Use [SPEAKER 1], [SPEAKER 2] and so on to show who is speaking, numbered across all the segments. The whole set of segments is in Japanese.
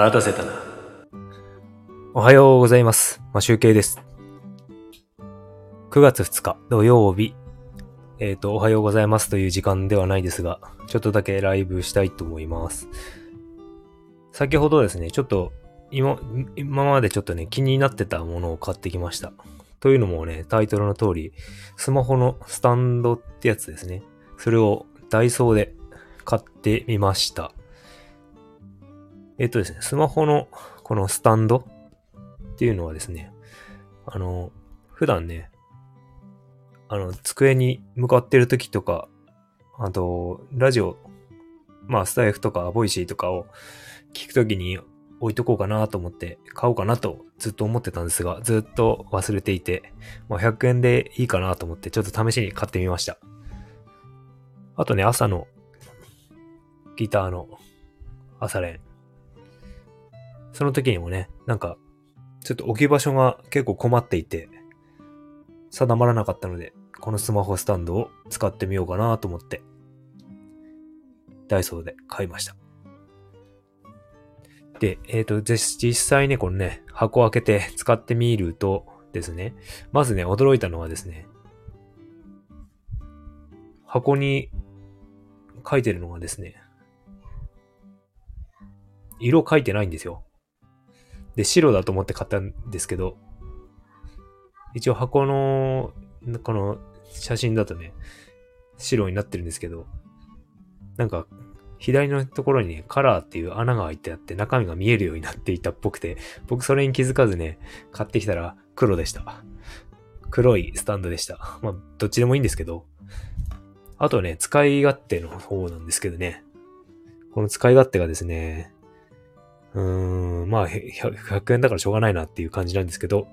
[SPEAKER 1] 待たせたな。
[SPEAKER 2] おはようございます。まあ、集計です。9月2日土曜日。えっ、と、おはようございますという時間ではないですが、ちょっとだけライブしたいと思います。先ほどですね、ちょっと今、今までちょっとね、気になってたものを買ってきました。というのもね、タイトルの通り、スマホのスタンドってやつですね。それをダイソーで買ってみました。えっ、とですね、スマホのこのスタンドっていうのはですね、あの、普段ね、あの、机に向かってる時とか、あと、ラジオ、まあ、スタエフとか、 Voicy とかを聞くときに置いとこうかなと思って、買おうかなとずっと思ってたんですが、ずっと忘れていて、まあ、100円でいいかなと思って、ちょっと試しに買ってみました。あとね、朝のギターの朝練。その時にもね、なんか、ちょっと置き場所が結構困っていて、定まらなかったので、このスマホスタンドを使ってみようかなと思って、ダイソーで買いました。で、えっ、と、実際ね、このね、箱開けて使ってみるとですね、まずね、驚いたのはですね、箱に書いてるのがですね、色書いてないんですよ。で、白だと思って買ったんですけど、一応箱の、この写真だとね、白になってるんですけど、なんか、左のところにね、カラーっていう穴が開いてあって中身が見えるようになっていたっぽくて、僕それに気づかずね、買ってきたら黒でした。黒いスタンドでした。まあ、どっちでもいいんですけど、あとね、使い勝手の方なんですけどね、この使い勝手がですね、うーん、まあ、100円だからしょうがないなっていう感じなんですけど、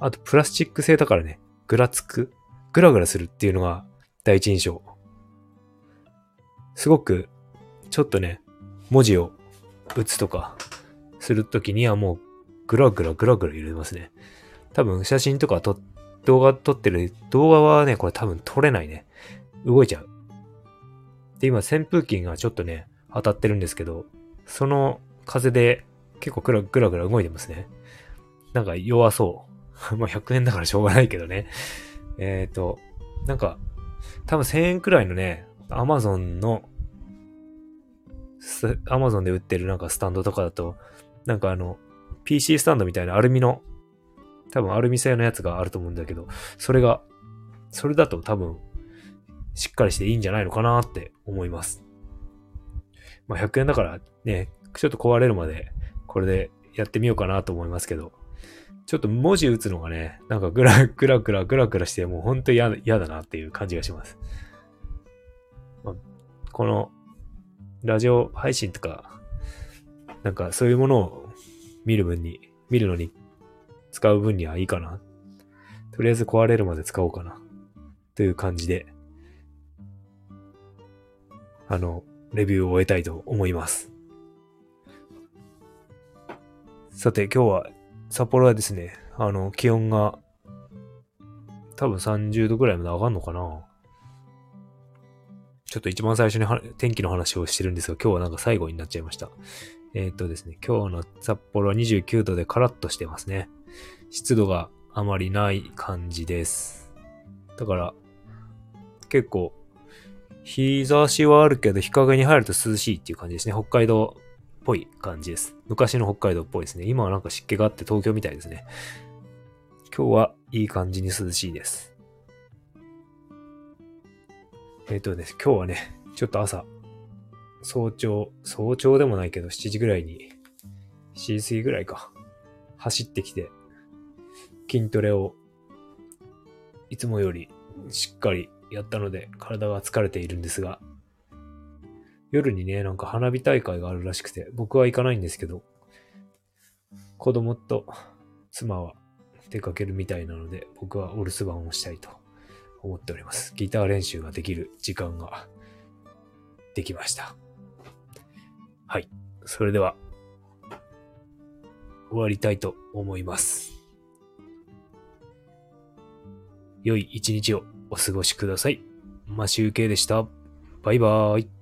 [SPEAKER 2] あと、プラスチック製だからね、ぐらつく、ぐらぐらするっていうのが第一印象。すごく、ちょっとね、文字を打つとか、するときにはもう、ぐらぐらぐらぐら揺れますね。多分、写真とかと、動画撮ってる、動画はね、これ多分撮れないね。動いちゃう。で、今、扇風機がちょっとね、当たってるんですけど、その風で結構ぐらぐらぐら動いてますね。なんか弱そう。まあ100円だからしょうがないけどね。えっ、ー、と、なんか、多分1000円くらいのね、アマゾンの、アマゾンで売ってるなんかスタンドとかだと、なんかあの、PC スタンドみたいなアルミの、多分アルミ製のやつがあると思うんだけど、それが、それだと多分、しっかりしていいんじゃないのかなって思います。まあ100円だからね、ちょっと壊れるまでこれでやってみようかなと思いますけど、ちょっと文字打つのがね、なんかグラグラグラグラグラしてもうほんと嫌だなっていう感じがします。まあ、このラジオ配信とか、なんかそういうものを見る分に、見るのに使う分にはいいかな。とりあえず壊れるまで使おうかな。という感じで、あの、レビューを終えたいと思います。さて、今日は札幌はですね、あの、気温が多分30度ぐらいまで上がるのかなちょっと一番最初に天気の話をしてるんですが、今日はなんか最後になっちゃいました。えー、っとですね、今日の札幌は29度でカラッとしてますね。湿度があまりない感じです。だから、結構、日差しはあるけど日陰に入ると涼しいっていう感じですね。北海道っぽい感じです。昔の北海道っぽいですね。今はなんか湿気があって東京みたいですね。今日はいい感じに涼しいです。えっ、ー、とね、今日はね、ちょっと朝、早朝、早朝でもないけど7時ぐらいに、7時過ぎぐらいか、走ってきて、筋トレを、いつもよりしっかりやったので体が疲れているんですが、夜にね、なんか花火大会があるらしくて、僕は行かないんですけど、子供と妻は出かけるみたいなので、僕はお留守番をしたいと思っております。ギター練習ができる時間ができました。はい。それでは、終わりたいと思います。良い一日をお過ごしください。マシュウケイでした。バイバーイ。